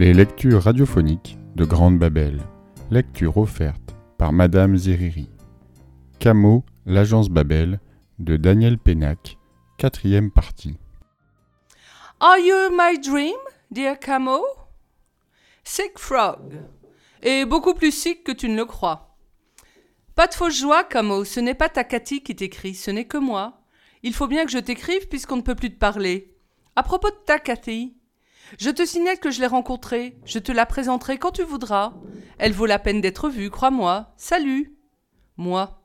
Les lectures radiophoniques de Grande Babel. Lecture offerte par Madame Zeriri. Camo, l'agence Babel de Daniel Pénac. Quatrième partie. Are you my dream, dear Camo? Sick frog. Et beaucoup plus sick que tu ne le crois. Pas de fausse joie, Camo, ce n'est pas ta Cathy qui t'écrit, ce n'est que moi. Il faut bien que je t'écrive puisqu'on ne peut plus te parler. À propos de ta Cathy, je te signale que je l'ai rencontrée. Je te la présenterai quand tu voudras. Elle vaut la peine d'être vue, crois-moi. Salut. Moi.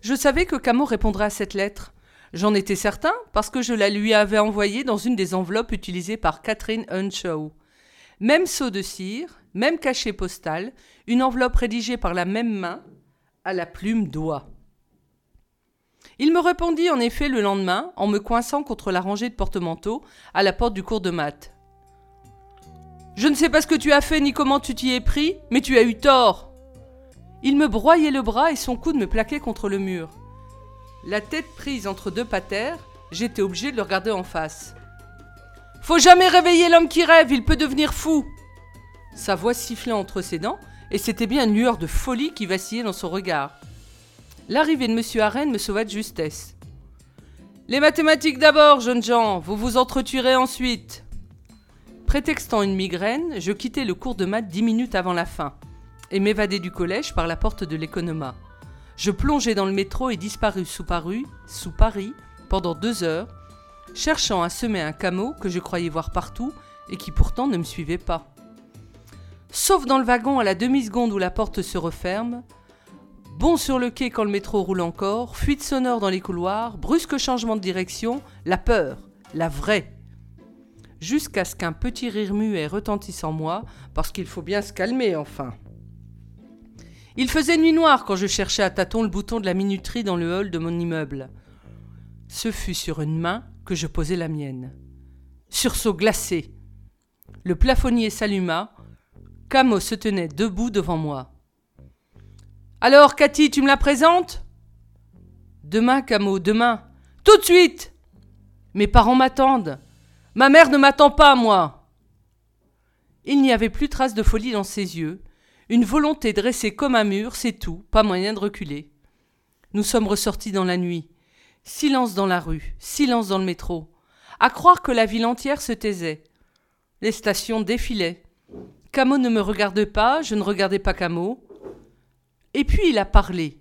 Je savais que Camo répondrait à cette lettre. J'en étais certain parce que je la lui avais envoyée dans une des enveloppes utilisées par Catherine Hunshaw. Même seau de cire, même cachet postal, une enveloppe rédigée par la même main, à la plume d'oie. Il me répondit en effet le lendemain en me coinçant contre la rangée de porte-manteaux à la porte du cours de maths. Je ne sais pas ce que tu as fait ni comment tu t'y es pris, mais tu as eu tort. Il me broyait le bras et son coude me plaquait contre le mur. La tête prise entre deux patères, j'étais obligé de le regarder en face. Faut jamais réveiller l'homme qui rêve, il peut devenir fou. Sa voix sifflait entre ses dents, et c'était bien une lueur de folie qui vacillait dans son regard. L'arrivée de M. Arène me sauva de justesse. Les mathématiques d'abord, jeunes gens, vous vous entretuerez ensuite. Prétextant une migraine, je quittai le cours de maths dix minutes avant la fin et m'évadai du collège par la porte de l'économa. Je plongeai dans le métro et disparus sous Paris, sous Paris pendant deux heures, cherchant à semer un camo que je croyais voir partout et qui pourtant ne me suivait pas. Sauf dans le wagon à la demi-seconde où la porte se referme, Bon sur le quai quand le métro roule encore, fuite sonore dans les couloirs, brusque changement de direction, la peur, la vraie. Jusqu'à ce qu'un petit rire muet retentisse en moi, parce qu'il faut bien se calmer enfin. Il faisait nuit noire quand je cherchais à tâtons le bouton de la minuterie dans le hall de mon immeuble. Ce fut sur une main que je posai la mienne. Sursaut glacé. Le plafonnier s'alluma. Camo se tenait debout devant moi. Alors, Cathy, tu me la présentes? Demain, Camo, demain. Tout de suite Mes parents m'attendent. Ma mère ne m'attend pas, moi. Il n'y avait plus trace de folie dans ses yeux, une volonté dressée comme un mur, c'est tout, pas moyen de reculer. Nous sommes ressortis dans la nuit. Silence dans la rue, silence dans le métro. À croire que la ville entière se taisait. Les stations défilaient. Camo ne me regardait pas, je ne regardais pas Camo. Et puis il a parlé,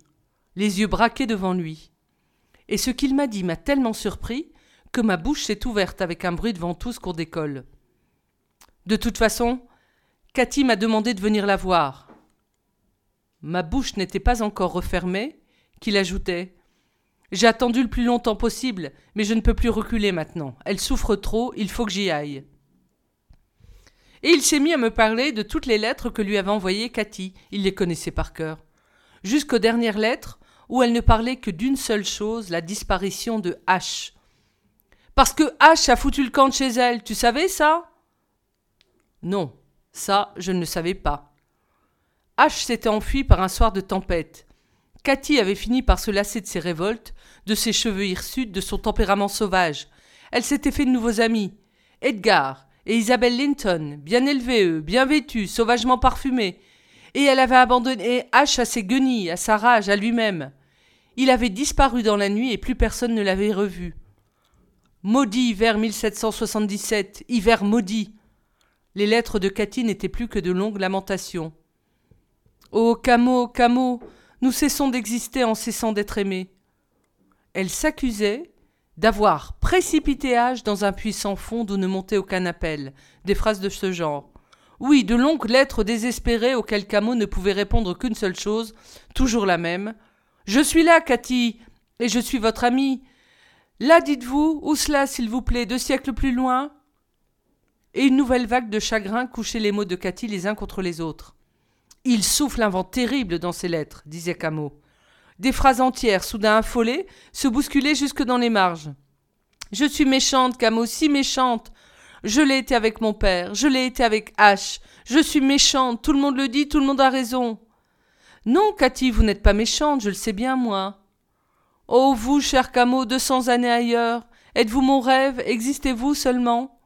les yeux braqués devant lui. Et ce qu'il m'a dit m'a tellement surpris que ma bouche s'est ouverte avec un bruit de ventouse cours d'école. De toute façon, Cathy m'a demandé de venir la voir. Ma bouche n'était pas encore refermée qu'il ajoutait J'ai attendu le plus longtemps possible, mais je ne peux plus reculer maintenant. Elle souffre trop, il faut que j'y aille. Et il s'est mis à me parler de toutes les lettres que lui avait envoyées Cathy. Il les connaissait par cœur jusqu'aux dernières lettres où elle ne parlait que d'une seule chose, la disparition de H. Parce que H a foutu le camp de chez elle, tu savais ça? Non, ça, je ne le savais pas. H s'était enfui par un soir de tempête. Cathy avait fini par se lasser de ses révoltes, de ses cheveux hirsutes, de son tempérament sauvage. Elle s'était fait de nouveaux amis. Edgar et Isabelle Linton, bien élevés eux, bien vêtus, sauvagement parfumés, et elle avait abandonné H à ses guenilles, à sa rage, à lui-même. Il avait disparu dans la nuit et plus personne ne l'avait revu. Maudit hiver 1777, hiver maudit. Les lettres de Cathy n'étaient plus que de longues lamentations. Oh, Camo, Camo, nous cessons d'exister en cessant d'être aimés. Elle s'accusait d'avoir précipité H dans un puissant fond d'où ne montait aucun appel, des phrases de ce genre. Oui, de longues lettres désespérées auxquelles Camo ne pouvait répondre qu'une seule chose, toujours la même. Je suis là, Cathy, et je suis votre amie. Là, dites-vous, où cela, s'il vous plaît, deux siècles plus loin? Et une nouvelle vague de chagrin couchait les mots de Cathy les uns contre les autres. Il souffle un vent terrible dans ces lettres, disait Camo. Des phrases entières, soudain affolées, se bousculaient jusque dans les marges. Je suis méchante, Camo, si méchante. Je l'ai été avec mon père, je l'ai été avec H. Je suis méchante, tout le monde le dit, tout le monde a raison. Non, Cathy, vous n'êtes pas méchante, je le sais bien, moi. Oh, vous, cher Camo, deux cents années ailleurs, êtes-vous mon rêve, existez-vous seulement?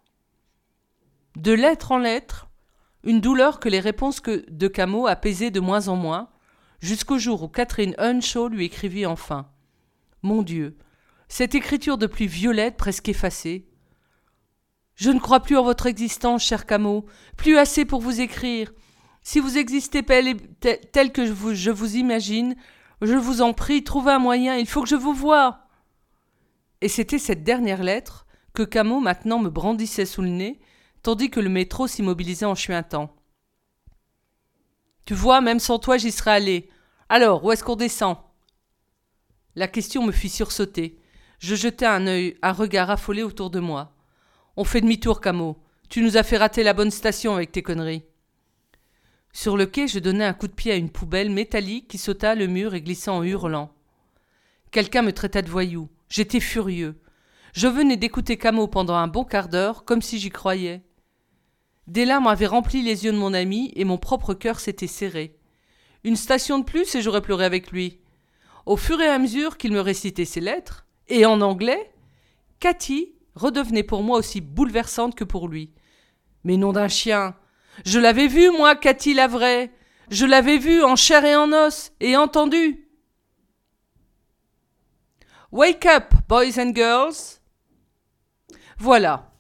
De lettre en lettre, une douleur que les réponses que de Camo apaisaient de moins en moins, jusqu'au jour où Catherine Hunshaw lui écrivit enfin. Mon Dieu, cette écriture de pluie violette presque effacée. Je ne crois plus en votre existence, cher Camo, plus assez pour vous écrire. Si vous existez tel que je vous, imagine, je vous en prie, trouvez un moyen, il faut que je vous voie. Et c'était cette dernière lettre que Camo maintenant me brandissait sous le nez, tandis que le métro s'immobilisait en chuintant. Tu vois, même sans toi, j'y serais allé. Alors, où est-ce qu'on descend? La question me fit sursauter. Je jetai un œil, un regard affolé autour de moi. On fait demi-tour, Camo. Tu nous as fait rater la bonne station avec tes conneries. Sur le quai, je donnai un coup de pied à une poubelle métallique qui sauta le mur et glissa en hurlant. Quelqu'un me traita de voyou. J'étais furieux. Je venais d'écouter Camo pendant un bon quart d'heure, comme si j'y croyais. Des larmes avaient rempli les yeux de mon ami et mon propre cœur s'était serré. Une station de plus et j'aurais pleuré avec lui. Au fur et à mesure qu'il me récitait ses lettres, et en anglais, Cathy redevenait pour moi aussi bouleversante que pour lui. Mais nom d'un chien. Je l'avais vue, moi, Cathy la vraie. Je l'avais vue en chair et en os, et entendue Wake up, boys and girls. Voilà,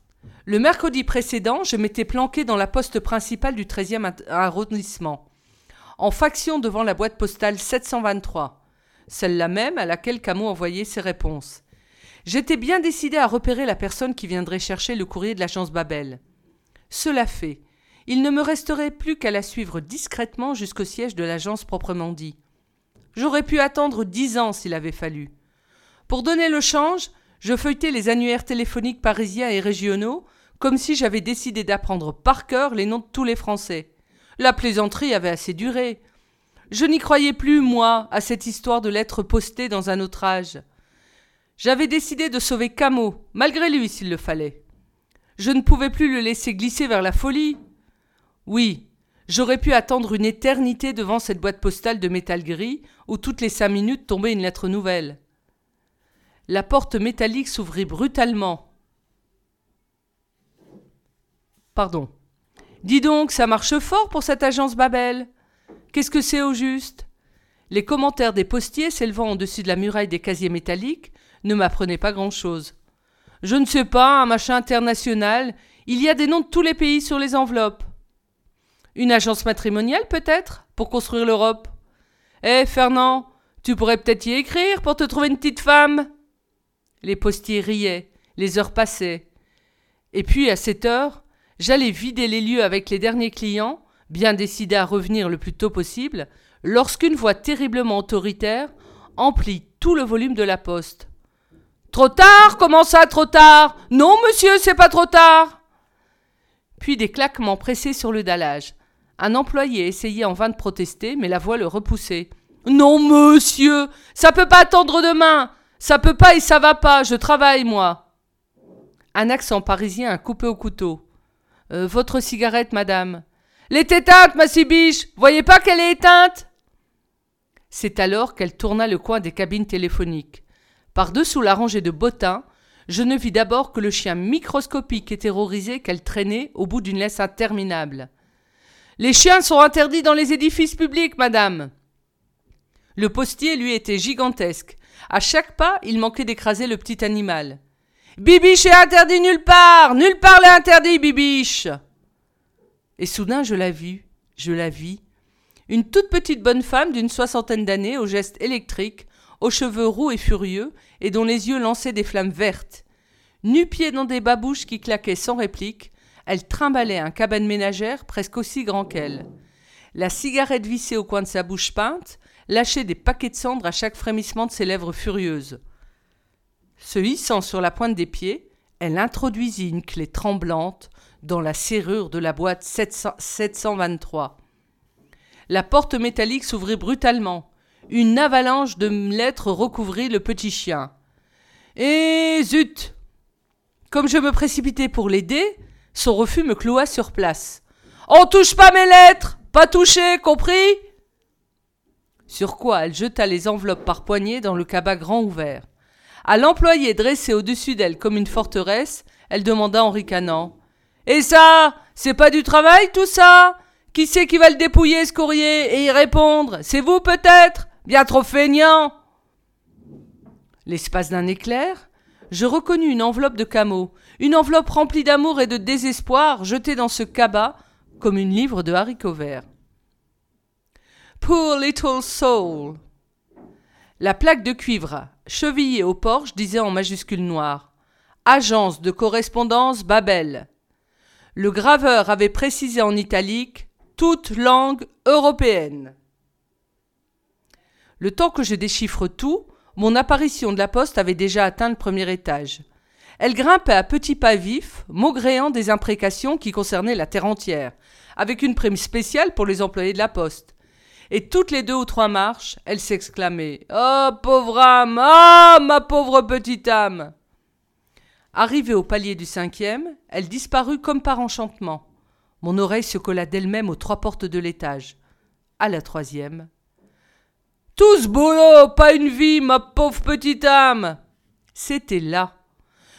le mercredi précédent, je m'étais planqué dans la poste principale du 13e arrondissement, en faction devant la boîte postale 723, celle-là même à laquelle Camus envoyait ses réponses. J'étais bien décidé à repérer la personne qui viendrait chercher le courrier de l'agence Babel. Cela fait, il ne me resterait plus qu'à la suivre discrètement jusqu'au siège de l'agence proprement dit. J'aurais pu attendre dix ans s'il avait fallu. Pour donner le change, je feuilletais les annuaires téléphoniques parisiens et régionaux comme si j'avais décidé d'apprendre par cœur les noms de tous les Français. La plaisanterie avait assez duré. Je n'y croyais plus, moi, à cette histoire de lettres postées dans un autre âge. J'avais décidé de sauver Camo, malgré lui s'il le fallait. Je ne pouvais plus le laisser glisser vers la folie. Oui, j'aurais pu attendre une éternité devant cette boîte postale de métal gris où toutes les cinq minutes tombait une lettre nouvelle. La porte métallique s'ouvrit brutalement. Pardon. Dis donc, ça marche fort pour cette agence Babel. Qu'est-ce que c'est au juste? Les commentaires des postiers s'élevant au-dessus de la muraille des casiers métalliques ne m'apprenaient pas grand-chose. Je ne sais pas, un machin international, il y a des noms de tous les pays sur les enveloppes. Une agence matrimoniale peut-être, pour construire l'Europe. Eh, Fernand, tu pourrais peut-être y écrire pour te trouver une petite femme. Les postiers riaient, les heures passaient. Et puis, à cette heure, J'allais vider les lieux avec les derniers clients, bien décidé à revenir le plus tôt possible, lorsqu'une voix terriblement autoritaire emplit tout le volume de la poste. Trop tard? Comment ça, trop tard? Non, monsieur, c'est pas trop tard Puis des claquements pressés sur le dallage. Un employé essayait en vain de protester, mais la voix le repoussait. Non, monsieur Ça peut pas attendre demain Ça peut pas et ça va pas, je travaille, moi Un accent parisien a coupé au couteau. Euh, votre cigarette, madame. Elle est éteinte, ma cibiche Voyez pas qu'elle est éteinte? C'est alors qu'elle tourna le coin des cabines téléphoniques. Par-dessous la rangée de bottins, je ne vis d'abord que le chien microscopique et terrorisé qu'elle traînait au bout d'une laisse interminable. Les chiens sont interdits dans les édifices publics, madame. Le postier, lui, était gigantesque. À chaque pas, il manquait d'écraser le petit animal. Bibiche est interdit nulle part Nulle part n'est interdit, Bibiche Et soudain je la vis, je la vis. Une toute petite bonne femme d'une soixantaine d'années, aux gestes électriques, aux cheveux roux et furieux, et dont les yeux lançaient des flammes vertes. Nu-pied dans des babouches qui claquaient sans réplique, elle trimballait un cabane ménagère presque aussi grand qu'elle. La cigarette vissée au coin de sa bouche peinte lâchait des paquets de cendres à chaque frémissement de ses lèvres furieuses. Se hissant sur la pointe des pieds, elle introduisit une clé tremblante dans la serrure de la boîte 723. La porte métallique s'ouvrit brutalement. Une avalanche de lettres recouvrit le petit chien. Et zut! Comme je me précipitais pour l'aider, son refus me cloua sur place. On touche pas mes lettres! Pas touché, compris? Sur quoi elle jeta les enveloppes par poignées dans le cabas grand ouvert. À l'employé dressé au-dessus d'elle comme une forteresse, elle demanda en ricanant. Et ça C'est pas du travail tout ça? Qui c'est qui va le dépouiller ce courrier? Et y répondre C'est vous peut-être? Bien trop feignant L'espace d'un éclair, je reconnus une enveloppe de camo, une enveloppe remplie d'amour et de désespoir jetée dans ce cabas comme une livre de haricots verts. Poor little soul. La plaque de cuivre chevillée au porche disait en majuscule noire Agence de correspondance Babel. Le graveur avait précisé en italique toute langue européenne. Le temps que je déchiffre tout, mon apparition de la poste avait déjà atteint le premier étage. Elle grimpait à petits pas vifs, maugréant des imprécations qui concernaient la terre entière, avec une prime spéciale pour les employés de la poste. Et toutes les deux ou trois marches, elle s'exclamait Oh, pauvre âme Oh, ma pauvre petite âme Arrivée au palier du cinquième, elle disparut comme par enchantement. Mon oreille se colla d'elle-même aux trois portes de l'étage. À la troisième, tous boulot, pas une vie, ma pauvre petite âme. C'était là.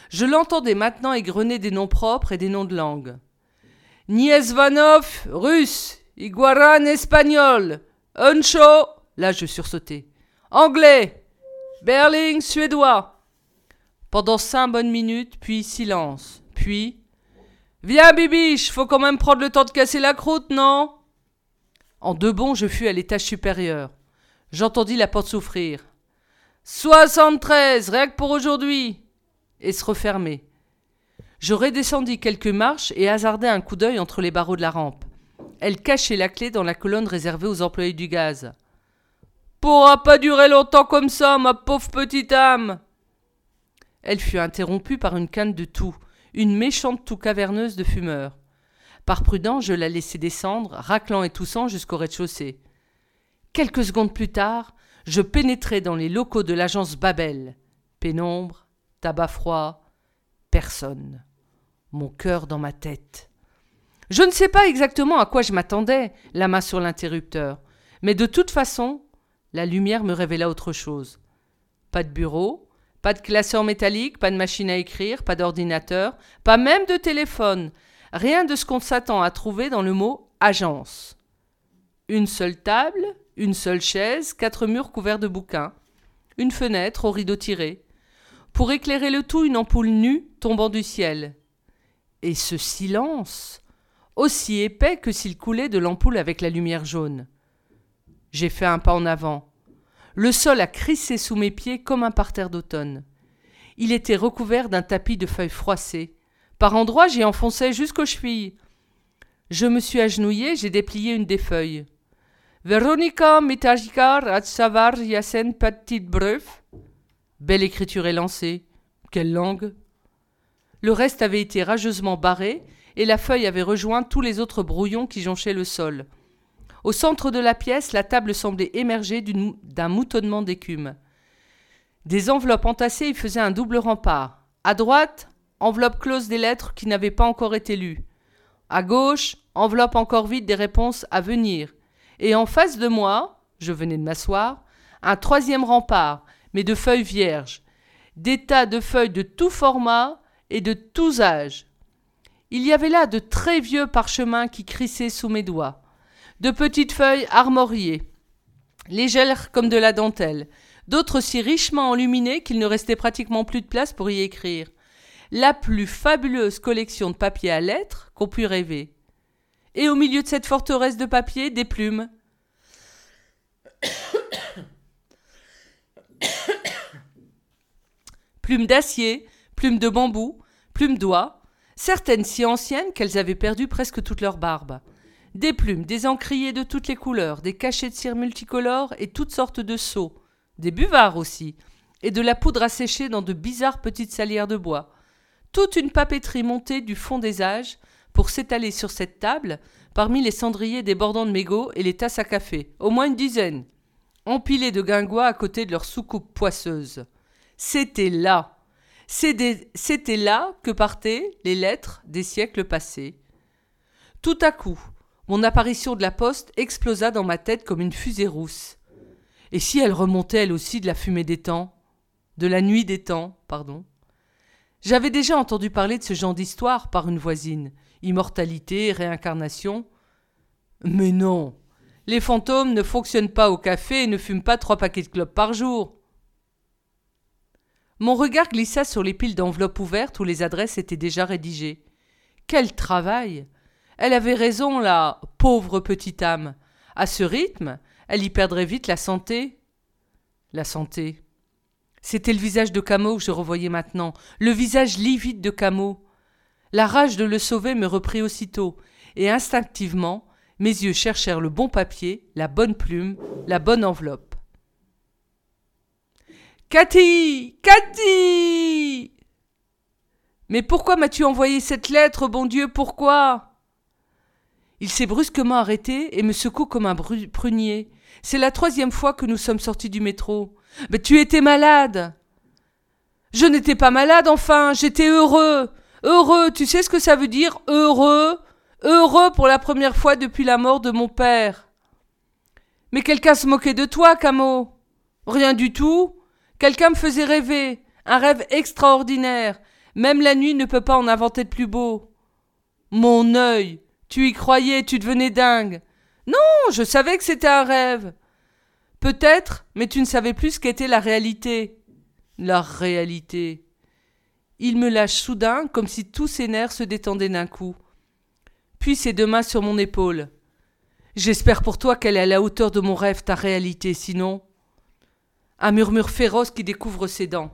Je l'entendais maintenant égrener des noms propres et des noms de langue. Niesvanov, russe. Iguaran, espagnol. Uncho, là je sursautais. Anglais. Berling, suédois. Pendant cinq bonnes minutes, puis silence. Puis. Viens, Bibiche, faut quand même prendre le temps de casser la croûte, non? En deux bonds, je fus à l'étage supérieur. J'entendis la porte s'ouvrir. Soixante-treize, rien que pour aujourd'hui Et se refermer. Je redescendis quelques marches et hasardai un coup d'œil entre les barreaux de la rampe. Elle cachait la clé dans la colonne réservée aux employés du gaz. Pourra pas durer longtemps comme ça, ma pauvre petite âme Elle fut interrompue par une canne de tout, une méchante toux caverneuse de fumeur. Par prudence, je la laissai descendre, raclant et toussant jusqu'au rez-de-chaussée. Quelques secondes plus tard, je pénétrai dans les locaux de l'agence Babel. Pénombre, tabac froid, personne. Mon cœur dans ma tête. Je ne sais pas exactement à quoi je m'attendais, la main sur l'interrupteur, mais de toute façon, la lumière me révéla autre chose. Pas de bureau, pas de classeur métallique, pas de machine à écrire, pas d'ordinateur, pas même de téléphone, rien de ce qu'on s'attend à trouver dans le mot agence. Une seule table, une seule chaise, quatre murs couverts de bouquins, une fenêtre aux rideaux tirés. Pour éclairer le tout, une ampoule nue tombant du ciel. Et ce silence, aussi épais que s'il coulait de l'ampoule avec la lumière jaune. J'ai fait un pas en avant. Le sol a crissé sous mes pieds comme un parterre d'automne. Il était recouvert d'un tapis de feuilles froissées. Par endroits, j'y enfonçais jusqu'aux chevilles. Je me suis agenouillé, j'ai déplié une des feuilles. Veronica Mitajikar at savar yasen petite breuf. Belle écriture élancée. Quelle langue Le reste avait été rageusement barré, et la feuille avait rejoint tous les autres brouillons qui jonchaient le sol. Au centre de la pièce, la table semblait émerger d'un moutonnement d'écume. Des enveloppes entassées y faisaient un double rempart. À droite, enveloppe close des lettres qui n'avaient pas encore été lues. À gauche, enveloppe encore vide des réponses à venir et en face de moi, je venais de m'asseoir, un troisième rempart, mais de feuilles vierges, des tas de feuilles de tout format et de tous âges. Il y avait là de très vieux parchemins qui crissaient sous mes doigts, de petites feuilles armoriées, légères comme de la dentelle, d'autres si richement enluminées qu'il ne restait pratiquement plus de place pour y écrire. La plus fabuleuse collection de papier à lettres qu'on pût rêver et au milieu de cette forteresse de papier, des plumes. plumes d'acier, plumes de bambou, plumes d'oie, certaines si anciennes qu'elles avaient perdu presque toute leur barbe. Des plumes, des encriers de toutes les couleurs, des cachets de cire multicolores et toutes sortes de seaux, des buvards aussi, et de la poudre à sécher dans de bizarres petites salières de bois. Toute une papeterie montée du fond des âges, pour s'étaler sur cette table, parmi les cendriers débordant de mégots et les tasses à café, au moins une dizaine, empilés de guingois à côté de leurs soucoupes poisseuses. C'était là. C'était là que partaient les lettres des siècles passés. Tout à coup, mon apparition de la poste explosa dans ma tête comme une fusée rousse. Et si elle remontait elle aussi de la fumée des temps? De la nuit des temps, pardon J'avais déjà entendu parler de ce genre d'histoire par une voisine. Immortalité, réincarnation. Mais non. Les fantômes ne fonctionnent pas au café et ne fument pas trois paquets de clopes par jour. Mon regard glissa sur les piles d'enveloppes ouvertes où les adresses étaient déjà rédigées. Quel travail Elle avait raison, la pauvre petite âme. À ce rythme, elle y perdrait vite la santé. La santé. C'était le visage de Camo que je revoyais maintenant, le visage livide de Camo. La rage de le sauver me reprit aussitôt, et instinctivement, mes yeux cherchèrent le bon papier, la bonne plume, la bonne enveloppe. Cathy Cathy Mais pourquoi m'as-tu envoyé cette lettre, bon Dieu, pourquoi? Il s'est brusquement arrêté et me secoue comme un prunier. C'est la troisième fois que nous sommes sortis du métro. Mais tu étais malade. Je n'étais pas malade, enfin, j'étais heureux. Heureux, tu sais ce que ça veut dire, heureux? Heureux pour la première fois depuis la mort de mon père. Mais quelqu'un se moquait de toi, Camo. Rien du tout. Quelqu'un me faisait rêver. Un rêve extraordinaire. Même la nuit ne peut pas en inventer de plus beau. Mon œil. Tu y croyais, tu devenais dingue. Non, je savais que c'était un rêve. Peut-être, mais tu ne savais plus ce qu'était la réalité. La réalité. Il me lâche soudain, comme si tous ses nerfs se détendaient d'un coup. Puis ses deux mains sur mon épaule. J'espère pour toi qu'elle est à la hauteur de mon rêve, ta réalité, sinon. Un murmure féroce qui découvre ses dents.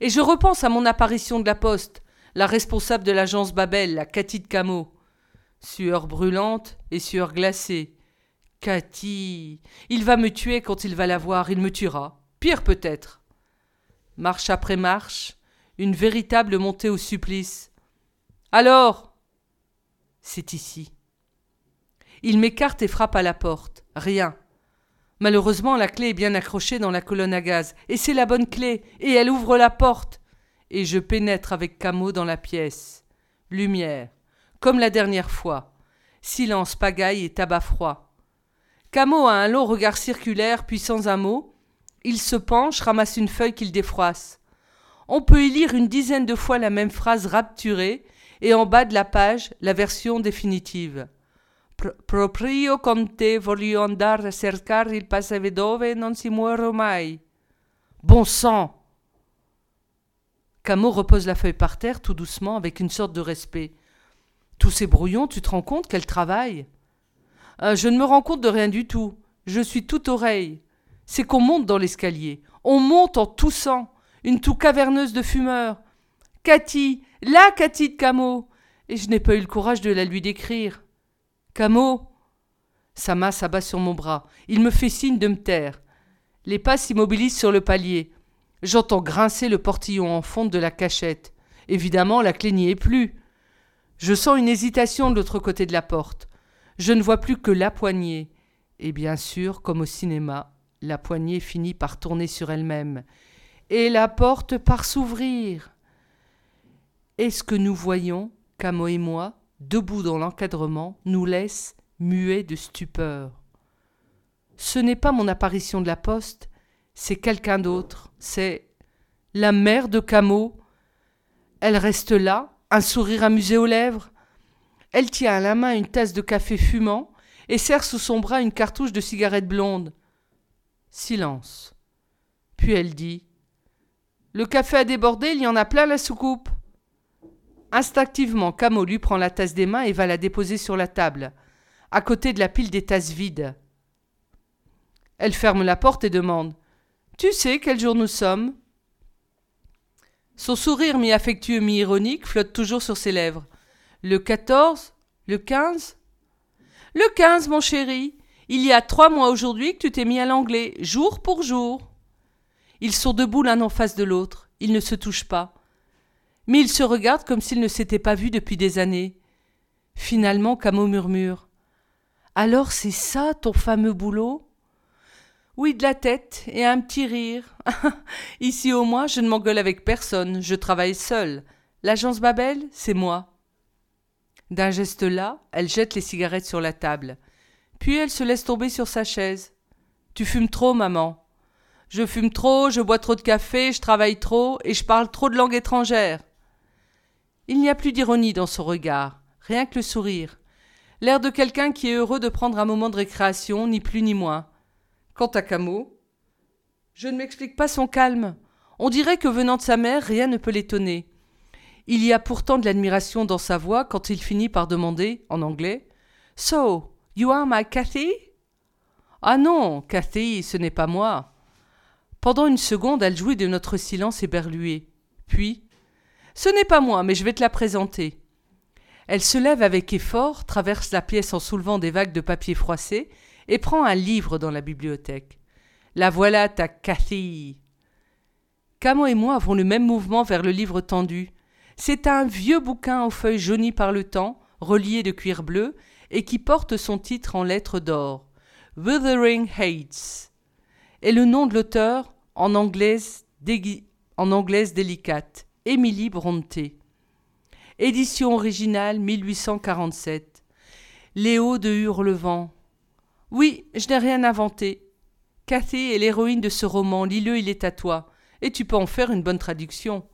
Et je repense à mon apparition de la poste, la responsable de l'agence Babel, la Cathy de Camo. Sueur brûlante et sueur glacée. Cathy. Il va me tuer quand il va la voir, il me tuera. Pire peut-être. Marche après marche, une véritable montée au supplice. Alors C'est ici. Il m'écarte et frappe à la porte. Rien. Malheureusement, la clé est bien accrochée dans la colonne à gaz, et c'est la bonne clé, et elle ouvre la porte. Et je pénètre avec Camo dans la pièce. Lumière, comme la dernière fois. Silence, pagaille et tabac froid. Camo a un long regard circulaire, puis sans un mot, il se penche, ramasse une feuille qu'il défroisse. On peut y lire une dizaine de fois la même phrase rapturée, et en bas de la page, la version définitive. Proprio conte voglio andare cercare il paese dove non si muore mai. Bon sang Camo repose la feuille par terre tout doucement avec une sorte de respect. Tous ces brouillons, tu te rends compte qu'elle travaille euh, Je ne me rends compte de rien du tout. Je suis tout oreille. C'est qu'on monte dans l'escalier. On monte en toussant une toux caverneuse de fumeurs. Cathy, la Cathy de Camo Et je n'ai pas eu le courage de la lui décrire. Camo Sa main s'abat sur mon bras. Il me fait signe de me taire. Les pas s'immobilisent sur le palier. J'entends grincer le portillon en fonte de la cachette. Évidemment, la clé n'y est plus. Je sens une hésitation de l'autre côté de la porte. Je ne vois plus que la poignée. Et bien sûr, comme au cinéma, la poignée finit par tourner sur elle-même et la porte par s'ouvrir. Est-ce que nous voyons, Camo et moi, debout dans l'encadrement, nous laisse muets de stupeur? Ce n'est pas mon apparition de la poste, c'est quelqu'un d'autre, c'est la mère de Camo. Elle reste là, un sourire amusé aux lèvres. Elle tient à la main une tasse de café fumant et serre sous son bras une cartouche de cigarette blonde. Silence. Puis elle dit le café a débordé, il y en a plein la soucoupe. Instinctivement, Camo lui prend la tasse des mains et va la déposer sur la table, à côté de la pile des tasses vides. Elle ferme la porte et demande Tu sais quel jour nous sommes? Son sourire mi-affectueux, mi-ironique flotte toujours sur ses lèvres. Le 14 Le 15 Le 15, mon chéri. Il y a trois mois aujourd'hui que tu t'es mis à l'anglais, jour pour jour. Ils sont debout l'un en face de l'autre, ils ne se touchent pas. Mais ils se regardent comme s'ils ne s'étaient pas vus depuis des années. Finalement, Camo murmure. Alors c'est ça ton fameux boulot? Oui, de la tête et un petit rire. Ici au moins, je ne m'engueule avec personne, je travaille seule. L'agence Babel, c'est moi. D'un geste là, elle jette les cigarettes sur la table. Puis elle se laisse tomber sur sa chaise. Tu fumes trop, maman. Je fume trop, je bois trop de café, je travaille trop et je parle trop de langue étrangère. Il n'y a plus d'ironie dans son regard, rien que le sourire. L'air de quelqu'un qui est heureux de prendre un moment de récréation, ni plus ni moins. Quant à Camo, je ne m'explique pas son calme. On dirait que venant de sa mère, rien ne peut l'étonner. Il y a pourtant de l'admiration dans sa voix quand il finit par demander, en anglais, So, you are my Cathy? Ah non, Cathy, ce n'est pas moi. Pendant une seconde, elle jouit de notre silence éberlué. Puis, Ce n'est pas moi, mais je vais te la présenter. Elle se lève avec effort, traverse la pièce en soulevant des vagues de papier froissé, et prend un livre dans la bibliothèque. La voilà ta Cathy. Camon et moi avons le même mouvement vers le livre tendu. C'est un vieux bouquin aux feuilles jaunies par le temps, relié de cuir bleu, et qui porte son titre en lettres d'or. Wuthering Heights. Et le nom de l'auteur, en anglaise, en anglaise délicate, Émilie Brontë. Édition originale 1847. Léo de Hurlevent. Oui, je n'ai rien inventé. Cathy est l'héroïne de ce roman, lis-le, il est à toi, et tu peux en faire une bonne traduction.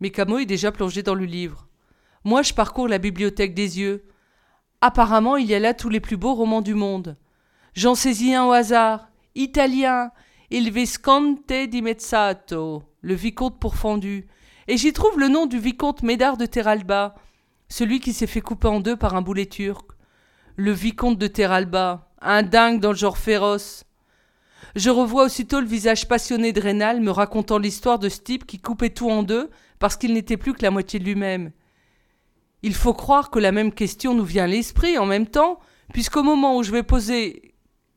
Mais Camo est déjà plongé dans le livre. Moi, je parcours la bibliothèque des yeux. Apparemment, il y a là tous les plus beaux romans du monde. J'en saisis un au hasard. Italien. Il Visconte di Mezzato, le vicomte pourfendu. Et j'y trouve le nom du vicomte Médard de Terralba, celui qui s'est fait couper en deux par un boulet turc. Le vicomte de Terralba, un dingue dans le genre féroce. Je revois aussitôt le visage passionné de Rénal me racontant l'histoire de ce type qui coupait tout en deux parce qu'il n'était plus que la moitié de lui-même. Il faut croire que la même question nous vient à l'esprit en même temps, puisqu'au moment où je vais poser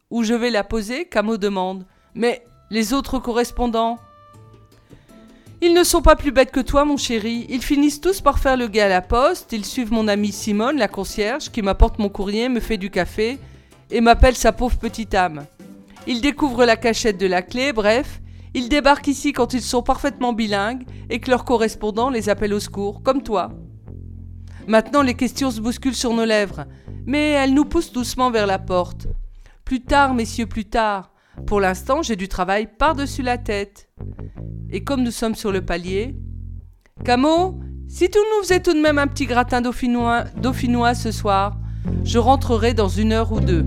où je vais la poser, Camo demande. Mais les autres correspondants? Ils ne sont pas plus bêtes que toi, mon chéri. Ils finissent tous par faire le gars à la poste, ils suivent mon amie Simone, la concierge, qui m'apporte mon courrier, me fait du café, et m'appelle sa pauvre petite âme. Ils découvrent la cachette de la clé, bref, ils débarquent ici quand ils sont parfaitement bilingues et que leurs correspondants les appellent au secours, comme toi. Maintenant, les questions se bousculent sur nos lèvres, mais elles nous poussent doucement vers la porte. Plus tard, messieurs, plus tard. Pour l'instant, j'ai du travail par-dessus la tête. Et comme nous sommes sur le palier, Camo, si tu nous faisais tout de même un petit gratin dauphinois, dauphinois ce soir, je rentrerai dans une heure ou deux.